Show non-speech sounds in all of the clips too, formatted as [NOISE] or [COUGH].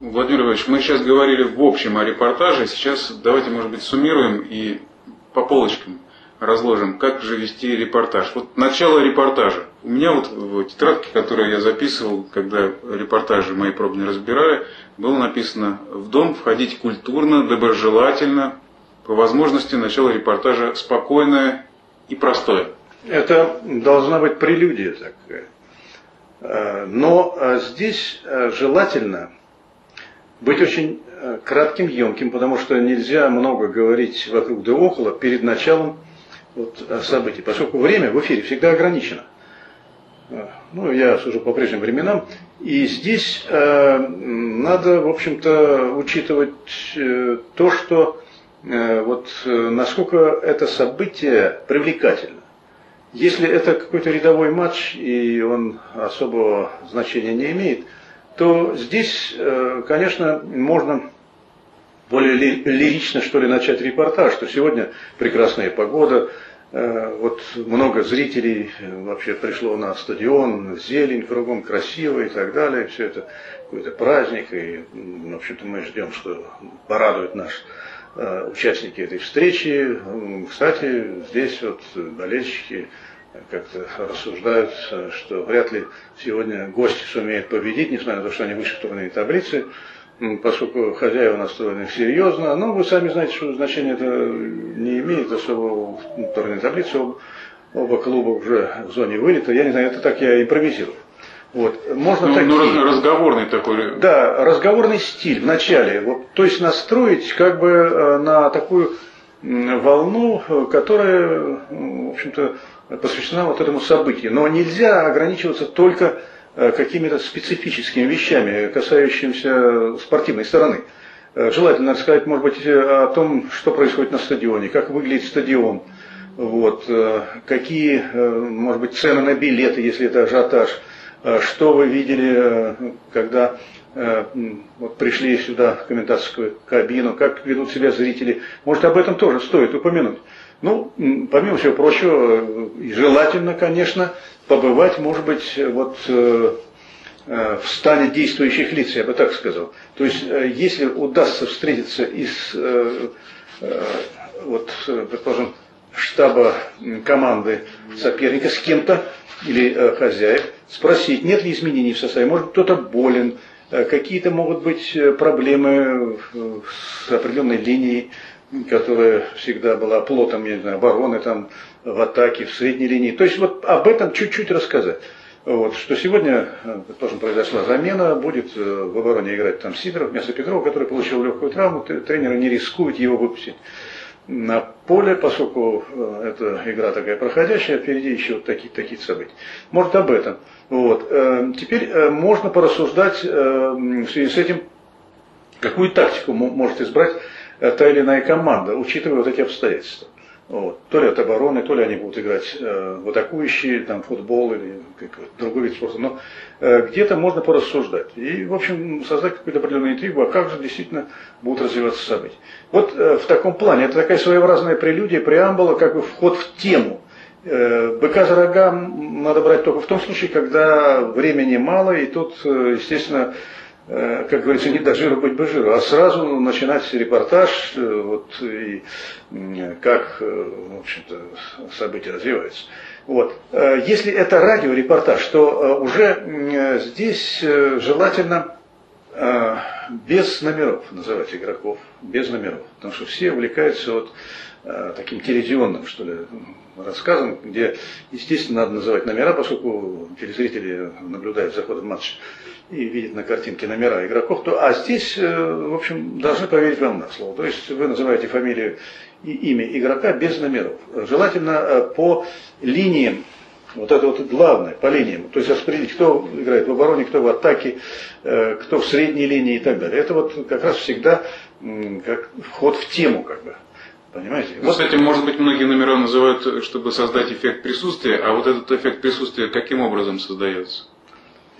Владимир Иванович, мы сейчас говорили в общем о репортаже, сейчас давайте, может быть, суммируем и по полочкам разложим, как же вести репортаж. Вот начало репортажа. У меня вот в тетрадке, которую я записывал, когда репортажи мои пробные разбирали, было написано «В дом входить культурно, доброжелательно, по возможности начало репортажа спокойное и простое». Это должна быть прелюдия такая. Э, но э, здесь э, желательно быть очень кратким, емким, потому что нельзя много говорить вокруг да около перед началом вот, событий, поскольку время в эфире всегда ограничено. Ну, я сужу по прежним временам. И здесь э, надо, в общем-то, учитывать э, то, что э, вот насколько это событие привлекательно. Если это какой-то рядовой матч, и он особого значения не имеет, то здесь, э, конечно, можно более лирично, что ли, начать репортаж, что сегодня прекрасная погода, э, вот много зрителей э, вообще пришло на стадион, зелень кругом красиво и так далее, все это какой-то праздник, и, в общем-то, мы ждем, что порадует наш участники этой встречи. Кстати, здесь вот болельщики как-то рассуждают, что вряд ли сегодня гости сумеют победить, несмотря на то, что они выше в турнирной таблице, поскольку хозяева настроены серьезно. Но вы сами знаете, что значение это не имеет особого в турнирной таблице. Оба клуба уже в зоне вылета. Я не знаю, это так я импровизирую. Вот. Можно ну, такие, ну, разговорный такой. Да, разговорный стиль в начале. Вот, то есть настроить как бы э, на такую волну, которая, в общем-то, посвящена вот этому событию. Но нельзя ограничиваться только э, какими-то специфическими вещами, касающимися спортивной стороны. Э, желательно рассказать, может быть, о том, что происходит на стадионе, как выглядит стадион, вот, э, какие, может быть, цены на билеты, если это ажиотаж, что вы видели, когда вот пришли сюда в комментаторскую кабину, как ведут себя зрители. Может, об этом тоже стоит упомянуть. Ну, помимо всего прочего, э, желательно, конечно, побывать, может быть, вот э, э, в стане действующих лиц, я бы так сказал. То есть, если удастся встретиться из, вот, предположим, штаба команды соперника с кем-то или хозяев, спросить, нет ли изменений в составе, может кто-то болен, какие-то могут быть проблемы с определенной линией которая всегда была плотом, я не знаю, обороны там, в атаке, в средней линии. То есть вот об этом чуть-чуть рассказать. Вот, что сегодня, тоже произошла замена, будет э, в обороне играть там Сидоров вместо Петрова, который получил легкую травму, тренеры не рискуют его выпустить на поле, поскольку э, эта игра такая проходящая, впереди еще вот такие, такие события. Может об этом. Вот. Э, теперь можно порассуждать в связи с этим, какую тактику может избрать та или иная команда, учитывая вот эти обстоятельства. Вот. То ли от обороны, то ли они будут играть э, в атакующие, там, футбол или другой вид спорта. Но э, где-то можно порассуждать. И, в общем, создать какую-то определенную интригу, а как же действительно будут развиваться события. Вот э, в таком плане, это такая своеобразная прелюдия, преамбула, как бы вход в тему. Э, быка за рога надо брать только в том случае, когда времени мало, и тут, э, естественно, Э, как говорится, не до жира быть бы жиру, а сразу начинать репортаж, э, вот, и как, э, в общем-то, события развиваются. Вот. Если это радиорепортаж, то уже здесь желательно без номеров называть игроков, без номеров, потому что все увлекаются вот таким телевизионным, что ли, рассказом, где, естественно, надо называть номера, поскольку телезрители наблюдают за ходом матча и видят на картинке номера игроков, то, а здесь, э, в общем, должны поверить вам на слово. То есть вы называете фамилию и имя игрока без номеров. Желательно э, по линиям, вот это вот главное, по линиям. То есть распределить, кто играет в обороне, кто в атаке, э, кто в средней линии и так далее. Это вот как раз всегда как вход в тему, как бы. Понимаете? Ну, кстати, может быть, многие номера называют, чтобы создать эффект присутствия, а вот этот эффект присутствия каким образом создается?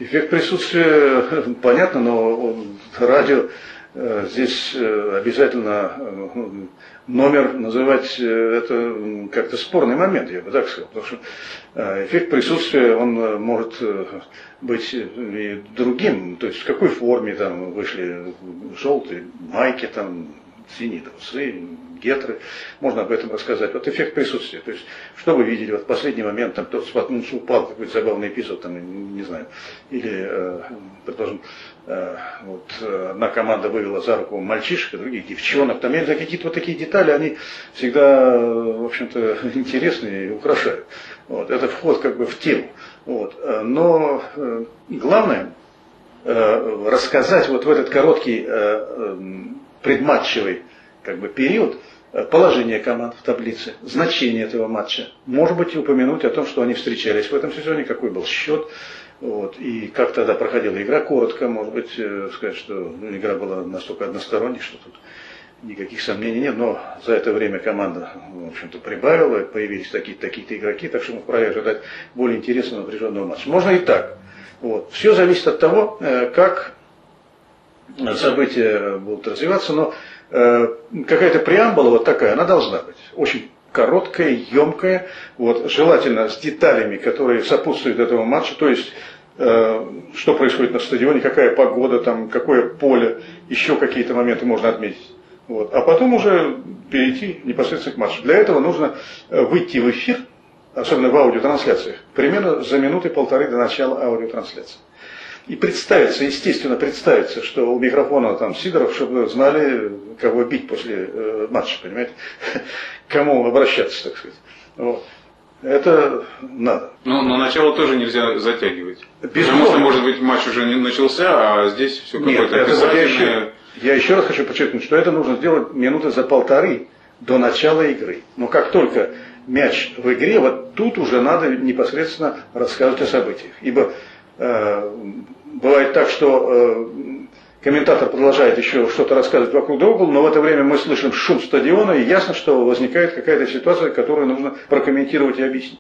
Эффект присутствия [LAUGHS] понятно, но радио здесь э, обязательно э, номер называть это как-то спорный момент, я бы так сказал. Потому что эффект присутствия, он может быть и другим. То есть в какой форме там вышли желтые майки, там синие трусы, гетры, можно об этом рассказать. Вот эффект присутствия. То есть, что вы видели, вот последний момент, там кто-то споткнулся, упал, какой-то забавный эпизод, там, не знаю, или, э, предположим, э, вот одна команда вывела за руку мальчишек, а других девчонок, там, это какие-то вот такие детали, они всегда, в общем-то, [LAUGHS] интересные и украшают. Вот, это вход как бы в тему. Вот. Но э, главное, э, рассказать вот в этот короткий э, предматчевый как бы, период э, положение команд в таблице, значение этого матча. Может быть, и упомянуть о том, что они встречались в этом сезоне, какой был счет, вот, и как тогда проходила игра коротко, может быть, э, сказать, что ну, игра была настолько односторонней, что тут никаких сомнений нет, но за это время команда, в общем-то, прибавила, появились такие-то такие игроки, так что мы вправе ожидать более интересного напряженного матча. Можно и так. Вот. Все зависит от того, э, как события будут развиваться, но Э, какая-то преамбула вот такая, она должна быть. Очень короткая, емкая, вот, желательно с деталями, которые сопутствуют этому матчу, то есть э, что происходит на стадионе, какая погода, там, какое поле, еще какие-то моменты можно отметить. Вот. А потом уже перейти непосредственно к матчу. Для этого нужно э, выйти в эфир, особенно в аудиотрансляциях, примерно за минуты полторы до начала аудиотрансляции и представиться, естественно, представиться, что у микрофона там Сидоров, чтобы знали, кого бить после э, матча, понимаете, [LAUGHS] кому обращаться, так сказать. Вот. Это надо. Но, но начало тоже нельзя затягивать. Безусловно. Потому что, может быть, матч уже не начался, а здесь все какое-то Нет, это я, еще, я еще раз хочу подчеркнуть, что это нужно сделать минуты за полторы до начала игры. Но как только мяч в игре, вот тут уже надо непосредственно рассказывать о событиях. Ибо бывает так, что э, комментатор продолжает еще что-то рассказывать вокруг да но в это время мы слышим шум стадиона, и ясно, что возникает какая-то ситуация, которую нужно прокомментировать и объяснить.